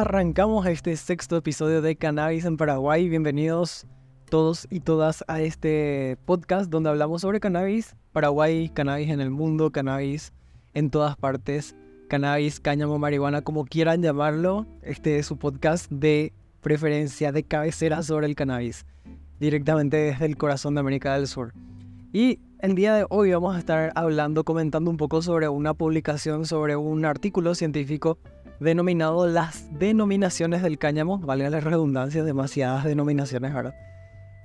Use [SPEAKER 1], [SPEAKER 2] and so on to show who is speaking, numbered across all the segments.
[SPEAKER 1] arrancamos este sexto episodio de Cannabis en Paraguay. Bienvenidos todos y todas a este podcast donde hablamos sobre cannabis, Paraguay, cannabis en el mundo, cannabis en todas partes, cannabis, cáñamo, marihuana, como quieran llamarlo. Este es su podcast de preferencia, de cabecera sobre el cannabis, directamente desde el corazón de América del Sur. Y el día de hoy vamos a estar hablando, comentando un poco sobre una publicación, sobre un artículo científico denominado Las denominaciones del cáñamo, valga la redundancia, demasiadas denominaciones, ¿verdad?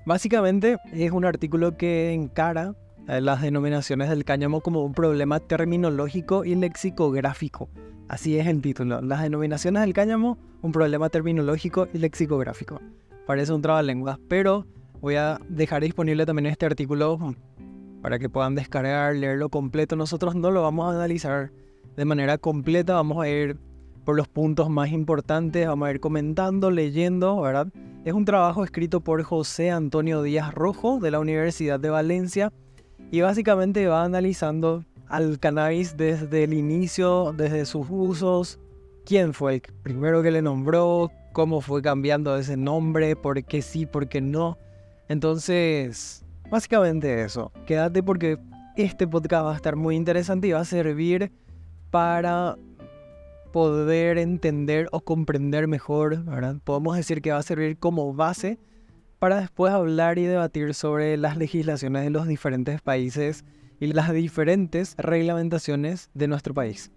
[SPEAKER 1] Básicamente es un artículo que encara eh, las denominaciones del cáñamo como un problema terminológico y lexicográfico. Así es el título. Las denominaciones del cáñamo, un problema terminológico y lexicográfico. Parece un trabalenguas, pero voy a dejar disponible también este artículo mm, para que puedan descargar, leerlo completo. Nosotros no lo vamos a analizar de manera completa, vamos a ir por los puntos más importantes, vamos a ir comentando, leyendo, ¿verdad? Es un trabajo escrito por José Antonio Díaz Rojo de la Universidad de Valencia y básicamente va analizando al cannabis desde el inicio, desde sus usos, quién fue el primero que le nombró, cómo fue cambiando ese nombre, por qué sí, por qué no. Entonces, básicamente eso. Quédate porque este podcast va a estar muy interesante y va a servir para poder entender o comprender mejor. Podemos decir que va a servir como base para después hablar y debatir sobre las legislaciones de los diferentes países y las diferentes reglamentaciones de nuestro país.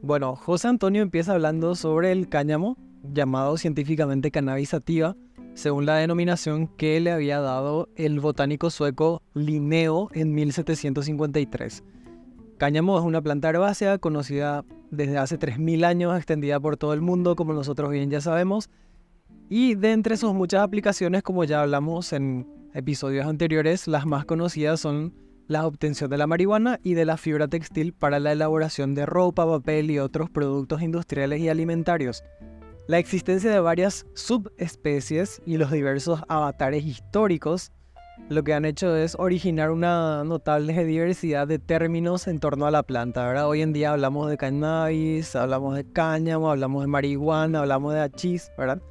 [SPEAKER 1] Bueno, José Antonio empieza hablando sobre el cáñamo, llamado científicamente cannabis sativa, según la denominación que le había dado el botánico sueco Linneo en 1753. Cáñamo es una planta herbácea conocida desde hace 3.000 años, extendida por todo el mundo, como nosotros bien ya sabemos. Y de entre sus muchas aplicaciones, como ya hablamos en episodios anteriores, las más conocidas son la obtención de la marihuana y de la fibra textil para la elaboración de ropa, papel y otros productos industriales y alimentarios. La existencia de varias subespecies y los diversos avatares históricos lo que han hecho es originar una notable diversidad de términos en torno a la planta, ¿verdad? Hoy en día hablamos de cannabis, hablamos de cáñamo, hablamos de marihuana, hablamos de hachís, ¿verdad?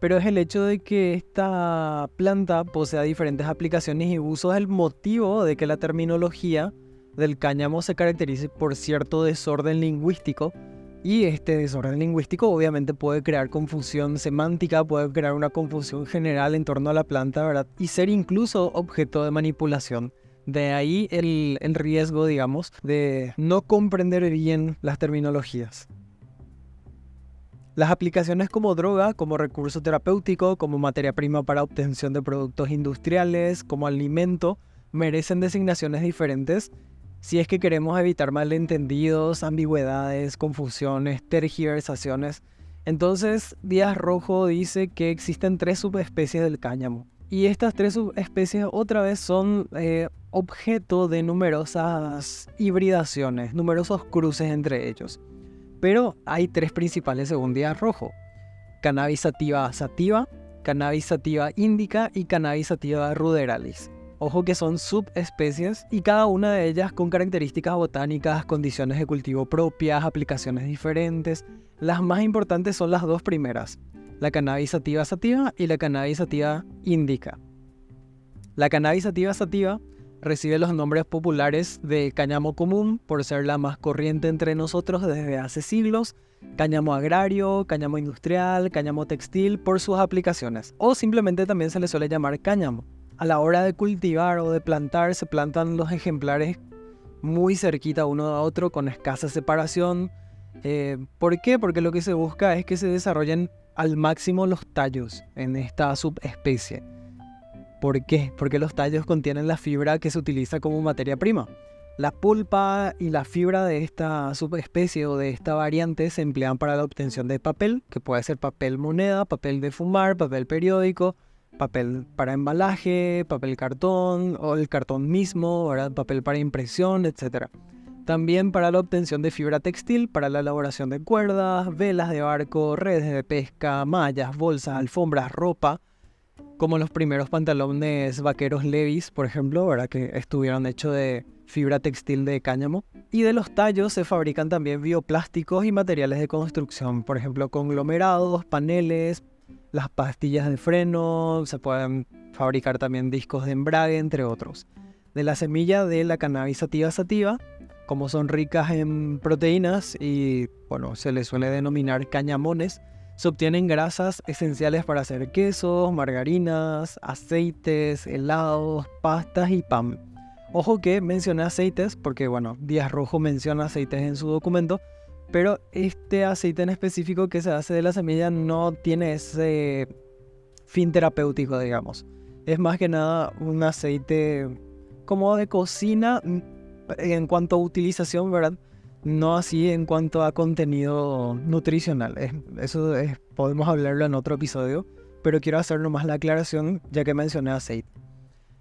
[SPEAKER 1] Pero es el hecho de que esta planta posea diferentes aplicaciones y usos el motivo de que la terminología del cáñamo se caracterice por cierto desorden lingüístico y este desorden lingüístico obviamente puede crear confusión semántica, puede crear una confusión general en torno a la planta, ¿verdad? Y ser incluso objeto de manipulación. De ahí el, el riesgo, digamos, de no comprender bien las terminologías. Las aplicaciones como droga, como recurso terapéutico, como materia prima para obtención de productos industriales, como alimento, merecen designaciones diferentes si es que queremos evitar malentendidos, ambigüedades, confusiones, tergiversaciones. Entonces, Díaz Rojo dice que existen tres subespecies del cáñamo. Y estas tres subespecies otra vez son eh, objeto de numerosas hibridaciones, numerosos cruces entre ellos. Pero hay tres principales según Díaz Rojo. Cannabis sativa sativa, Cannabis sativa indica y Cannabis sativa ruderalis. Ojo que son subespecies y cada una de ellas con características botánicas, condiciones de cultivo propias, aplicaciones diferentes. Las más importantes son las dos primeras, la cannabis sativa sativa y la cannabis sativa indica. La cannabis sativa sativa recibe los nombres populares de cáñamo común por ser la más corriente entre nosotros desde hace siglos, cáñamo agrario, cáñamo industrial, cáñamo textil por sus aplicaciones, o simplemente también se le suele llamar cáñamo a la hora de cultivar o de plantar se plantan los ejemplares muy cerquita uno a otro con escasa separación. Eh, ¿Por qué? Porque lo que se busca es que se desarrollen al máximo los tallos en esta subespecie. ¿Por qué? Porque los tallos contienen la fibra que se utiliza como materia prima. La pulpa y la fibra de esta subespecie o de esta variante se emplean para la obtención de papel, que puede ser papel moneda, papel de fumar, papel periódico, papel para embalaje, papel cartón o el cartón mismo, papel para impresión, etc. También para la obtención de fibra textil, para la elaboración de cuerdas, velas de barco, redes de pesca, mallas, bolsas, alfombras, ropa, como los primeros pantalones vaqueros Levis, por ejemplo, ¿verdad? que estuvieron hechos de fibra textil de cáñamo. Y de los tallos se fabrican también bioplásticos y materiales de construcción, por ejemplo, conglomerados, paneles, las pastillas de freno, se pueden fabricar también discos de embrague, entre otros. De la semilla de la cannabis sativa sativa, como son ricas en proteínas y bueno, se les suele denominar cañamones, se obtienen grasas esenciales para hacer quesos, margarinas, aceites, helados, pastas y pan. Ojo que mencioné aceites porque bueno, Díaz Rojo menciona aceites en su documento, pero este aceite en específico que se hace de la semilla no tiene ese fin terapéutico, digamos. Es más que nada un aceite como de cocina mm, en cuanto a utilización, ¿verdad? No así en cuanto a contenido nutricional. eso podemos hablarlo en otro episodio, pero quiero hacer nomás la aclaración ya que mencioné aceite.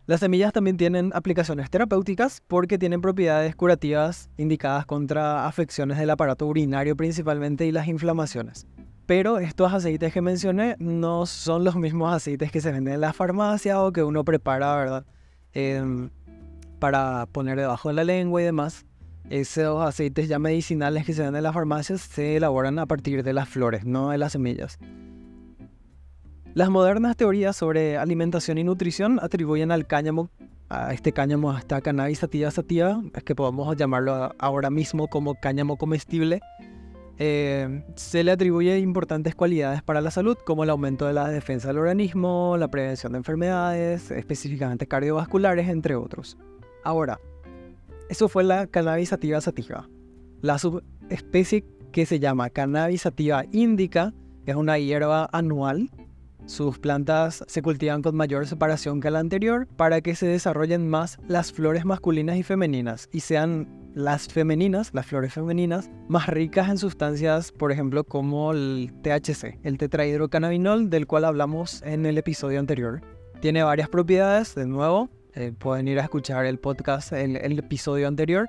[SPEAKER 1] Las semillas también tienen aplicaciones terapéuticas porque tienen propiedades curativas indicadas contra afecciones del aparato urinario principalmente y las inflamaciones. Pero estos aceites que mencioné no son los mismos aceites que se venden en la farmacia o que uno prepara, ¿verdad? Em, para poner debajo de la lengua y demás. Esos aceites ya medicinales que se venden en las farmacias se elaboran a partir de las flores, no de las semillas. Las modernas teorías sobre alimentación y nutrición atribuyen al cáñamo, a este cáñamo, a esta cannabis sativa sativa, es que podemos llamarlo ahora mismo como cáñamo comestible, eh, se le atribuye importantes cualidades para la salud, como el aumento de la defensa del organismo, la prevención de enfermedades, específicamente cardiovasculares, entre otros. Ahora, eso fue la cannabis sativa sativa. La subespecie que se llama cannabis sativa indica es una hierba anual sus plantas se cultivan con mayor separación que la anterior para que se desarrollen más las flores masculinas y femeninas y sean las femeninas, las flores femeninas, más ricas en sustancias, por ejemplo, como el THC, el tetrahidrocannabinol, del cual hablamos en el episodio anterior. Tiene varias propiedades, de nuevo, eh, pueden ir a escuchar el podcast, el, el episodio anterior,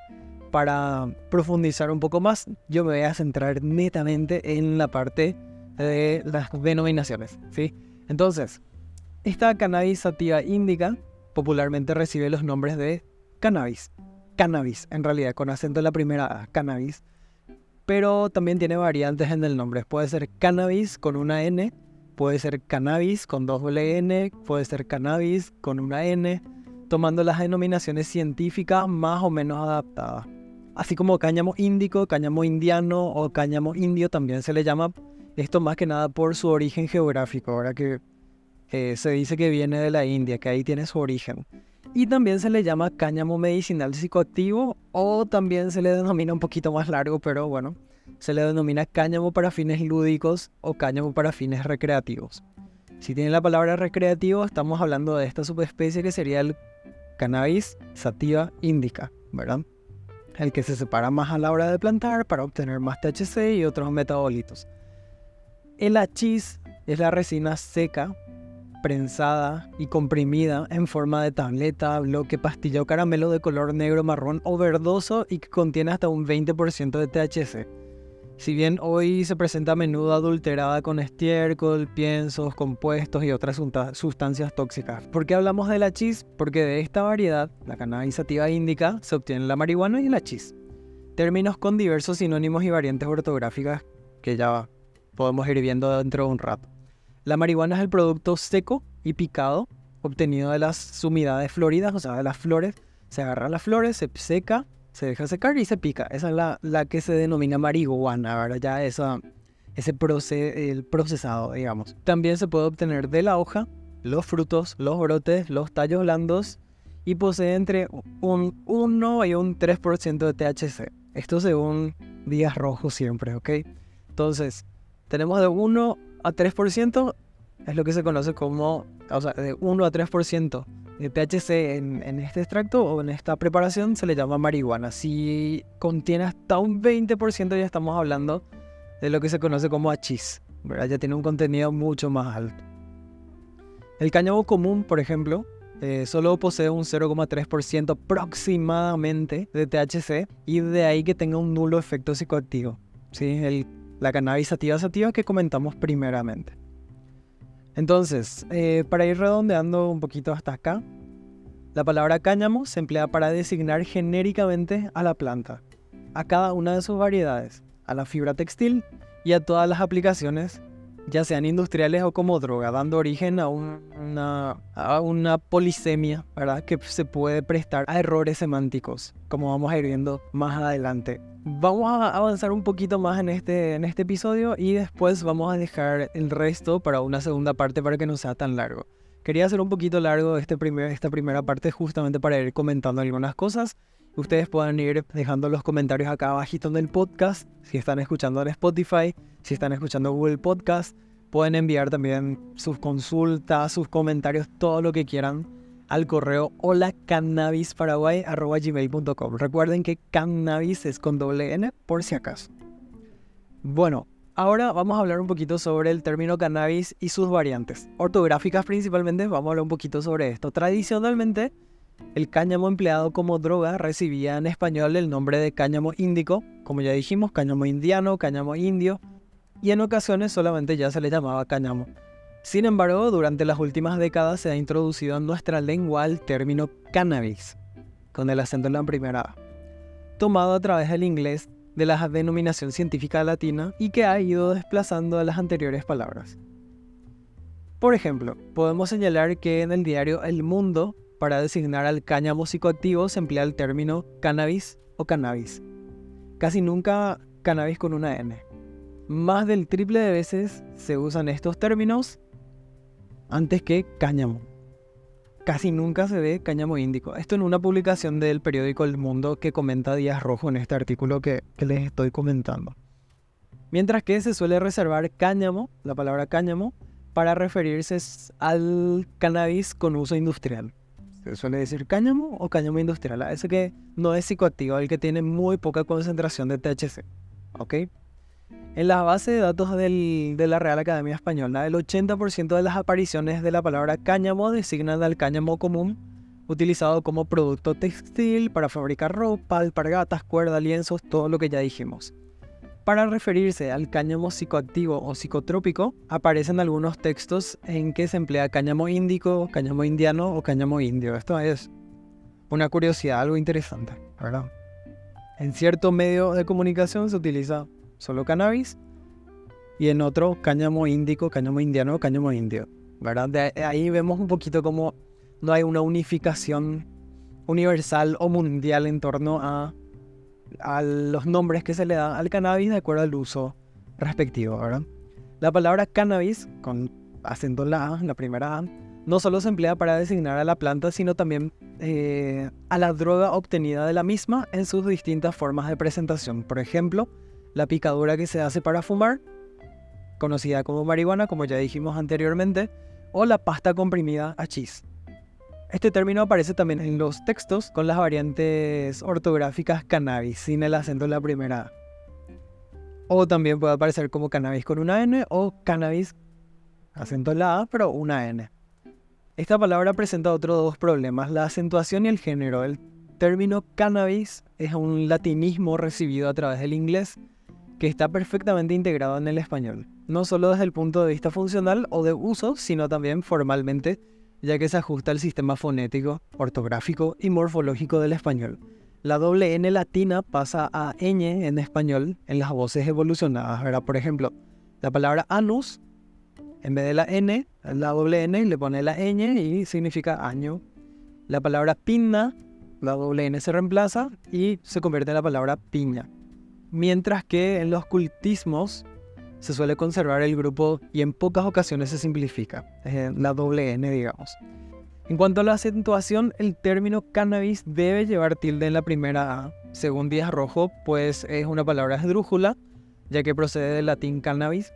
[SPEAKER 1] para profundizar un poco más. Yo me voy a centrar netamente en la parte de las denominaciones, ¿sí? Entonces, esta cannabis sativa índica popularmente recibe los nombres de cannabis. Cannabis, en realidad, con acento en la primera cannabis. Pero también tiene variantes en el nombre. Puede ser cannabis con una N, puede ser cannabis con doble N, puede ser cannabis con una N, tomando las denominaciones científicas más o menos adaptadas. Así como cáñamo índico, cáñamo indiano o cáñamo indio también se le llama esto más que nada por su origen geográfico, ahora que eh, se dice que viene de la India, que ahí tiene su origen. Y también se le llama cáñamo medicinal psicoactivo o también se le denomina un poquito más largo, pero bueno, se le denomina cáñamo para fines lúdicos o cáñamo para fines recreativos. Si tiene la palabra recreativo, estamos hablando de esta subespecie que sería el cannabis sativa indica, ¿verdad? El que se separa más a la hora de plantar para obtener más THC y otros metabolitos. El hachís es la resina seca, prensada y comprimida en forma de tableta, bloque, pastilla o caramelo de color negro, marrón o verdoso y que contiene hasta un 20% de THC. Si bien hoy se presenta a menudo adulterada con estiércol, piensos, compuestos y otras sustancias tóxicas. ¿Por qué hablamos del hachís? Porque de esta variedad, la cannabis sativa índica, se obtiene la marihuana y el hachís. Términos con diversos sinónimos y variantes ortográficas que ya podemos ir viendo dentro de un rato. La marihuana es el producto seco y picado obtenido de las sumidades floridas, o sea, de las flores. Se agarra las flores, se seca, se deja secar y se pica. Esa es la, la que se denomina marihuana, ¿verdad? Ya esa, ese proce el procesado, digamos. También se puede obtener de la hoja, los frutos, los brotes, los tallos blandos y posee entre un 1 y un 3% de THC. Esto según días rojos siempre, ¿ok? Entonces, tenemos de 1 a 3%, es lo que se conoce como, o sea, de 1 a 3% de THC en, en, este extracto o en esta preparación se le llama marihuana. Si contiene hasta un 20% ya estamos hablando de lo que se conoce como hachís, ¿verdad? Ya tiene un contenido mucho más alto. El cáñamo común, por ejemplo, eh, solo posee un 0,3% aproximadamente de THC y de ahí que tenga un nulo efecto psicoactivo. ¿sí? El la cannabis sativa sativa que comentamos primeramente. Entonces, eh, para ir redondeando un poquito hasta acá, La palabra cáñamo se emplea para designar genéricamente a la planta, a cada una de sus variedades, a la fibra textil y a todas las aplicaciones, ya sean industriales o como droga, dando origen a una, a una polisemia, ¿verdad? Que se puede prestar a errores semánticos, como vamos a ir viendo más adelante. Vamos a avanzar un poquito más en este, en este episodio y después vamos a dejar el resto para una segunda parte para que no sea tan largo. Quería hacer un poquito largo este primer, esta primera parte justamente para ir comentando algunas cosas Ustedes pueden ir dejando los comentarios acá abajito en el podcast, si están escuchando en Spotify, si están escuchando Google Podcast, pueden enviar también sus consultas, sus comentarios, todo lo que quieran al correo hola Recuerden que cannabis es con doble N por si acaso. Bueno, ahora vamos a hablar un poquito sobre el término cannabis y sus variantes. Ortográficas principalmente, vamos a hablar un poquito sobre esto. Tradicionalmente, el cáñamo empleado como droga recibía en español el nombre de cáñamo índico, como ya dijimos, cáñamo indiano, cáñamo indio, y en ocasiones solamente ya se le llamaba cáñamo. Sin embargo, durante las últimas décadas se ha introducido en nuestra lengua el término cannabis, con el acento en la primera A, tomado a través del inglés de la denominación científica latina y que ha ido desplazando a las anteriores palabras. Por ejemplo, podemos señalar que en el diario El Mundo para designar al cáñamo psicoactivo se emplea el término cannabis o cannabis. Casi nunca cannabis con una N. Más del triple de veces se usan estos términos antes que cáñamo. Casi nunca se ve cáñamo índico. Esto en una publicación del periódico El Mundo que comenta Díaz Rojo en este artículo que, que les estoy comentando. Mientras que se suele reservar cáñamo, la palabra cáñamo, para referirse al cannabis con uso industrial suele decir cáñamo o cáñamo industrial, ese que no es psicoactivo, el que tiene muy poca concentración de THC. ¿Ok? En la base de datos de la Real Academia Española, el 80% de las apariciones de la palabra cáñamo designan al cáñamo común, utilizado como producto textil para fabricar ropa, alpargatas, cuerdas, lienzos, todo lo que ya dijimos. Para referirse al cáñamo psicoactivo o psicotrópico, aparecen algunos textos en que se emplea cáñamo índico, cáñamo indiano o cáñamo indio. Esto es una curiosidad, algo interesante, ¿verdad? En cierto medio de comunicación se utiliza solo cannabis y en otro cáñamo índico, cáñamo indiano o cáñamo indio, ¿verdad? De ahí vemos un poquito cómo no hay una unificación universal o mundial en torno a a los nombres que se le dan al cannabis de acuerdo al uso respectivo, ¿verdad? La palabra cannabis, con acento en la la primera A, no solo se emplea para designar a la planta, sino también eh, a la droga obtenida de la misma en sus distintas formas de presentación. Por ejemplo, la picadura que se hace para fumar, conocida como marihuana, como ya dijimos anteriormente, o la pasta comprimida a chis. Este término aparece también en los textos con las variantes ortográficas cannabis, sin el acento en la primera O también puede aparecer como cannabis con una N o cannabis, acento en la A, pero una N. Esta palabra presenta otros dos problemas, la acentuación y el género. El término cannabis es un latinismo recibido a través del inglés que está perfectamente integrado en el español, no solo desde el punto de vista funcional o de uso, sino también formalmente ya que se ajusta al sistema fonético, ortográfico y morfológico del español. La doble N latina pasa a ñ en español en las voces evolucionadas. ¿verdad? Por ejemplo, la palabra anus, en vez de la N, la doble N le pone la ñ y significa año. La palabra pinna, la doble N se reemplaza y se convierte en la palabra piña. Mientras que en los cultismos se suele conservar el grupo y en pocas ocasiones se simplifica, la doble N digamos. En cuanto a la acentuación, el término cannabis debe llevar tilde en la primera A. Según Díaz Rojo, pues es una palabra esdrújula, ya que procede del latín cannabis,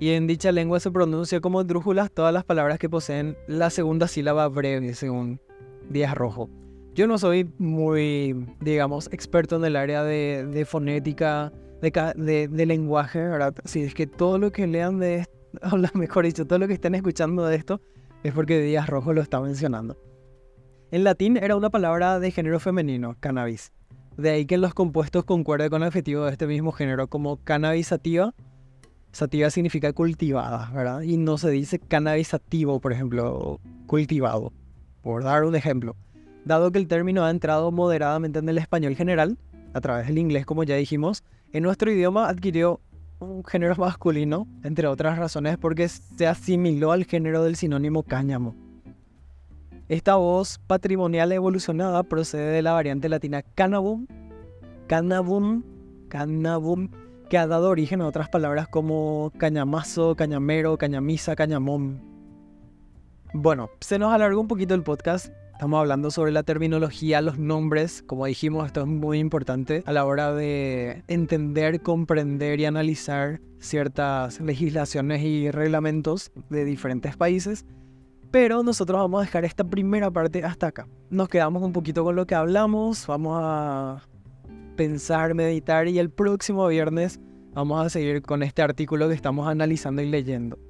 [SPEAKER 1] y en dicha lengua se pronuncia como esdrújulas todas las palabras que poseen la segunda sílaba breve, según Díaz Rojo. Yo no soy muy, digamos, experto en el área de, fonética, de, lenguaje, ¿verdad? Si es que todo lo que lean de esto, o mejor dicho, todo lo que estén escuchando de esto, es porque Díaz Rojo lo está mencionando. En latín era una palabra de género femenino, cannabis. De ahí que los compuestos concuerden con el adjetivo de este mismo género, como cannabis sativa. Sativa significa cultivada, ¿verdad? Y no se dice cannabis por ejemplo, cultivado. Por dar un ejemplo. Dado que el término ha entrado moderadamente en el español general, a través del inglés como ya dijimos, en nuestro idioma adquirió un género masculino, entre otras razones porque se asimiló al género del sinónimo cáñamo. Esta voz patrimonial evolucionada procede de la variante latina cannabum, cannabum, cannabum, que ha dado origen a otras palabras como cañamazo, cañamero, cañamisa, cañamón. Bueno, se nos alargó un poquito el podcast. Estamos hablando sobre la terminología, los nombres. Como dijimos, esto es muy importante a la hora de entender, comprender y analizar ciertas legislaciones y reglamentos de diferentes países. Pero nosotros vamos a dejar esta primera parte hasta acá. Nos quedamos un poquito con lo que hablamos, vamos a pensar, meditar y el próximo viernes vamos a seguir con este artículo que estamos analizando y leyendo.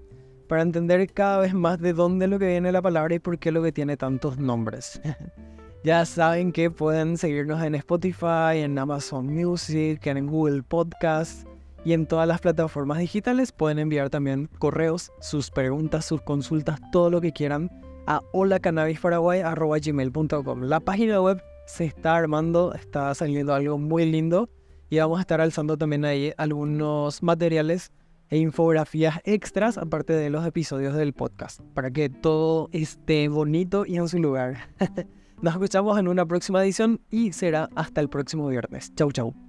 [SPEAKER 1] Para entender cada vez más de dónde lo que viene la palabra y por qué lo que tiene tantos nombres. ya saben que pueden seguirnos en Spotify, en Amazon Music, en Google Podcast y en todas las plataformas digitales pueden enviar también correos, sus preguntas, sus consultas, todo lo que quieran a holacanabisparaguay.gmail.com La página web se está armando, está saliendo algo muy lindo y vamos a estar alzando también ahí algunos materiales e infografías extras aparte de los episodios del podcast para que todo esté bonito y en su lugar. Nos escuchamos en una próxima edición y será hasta el próximo viernes. Chau chau.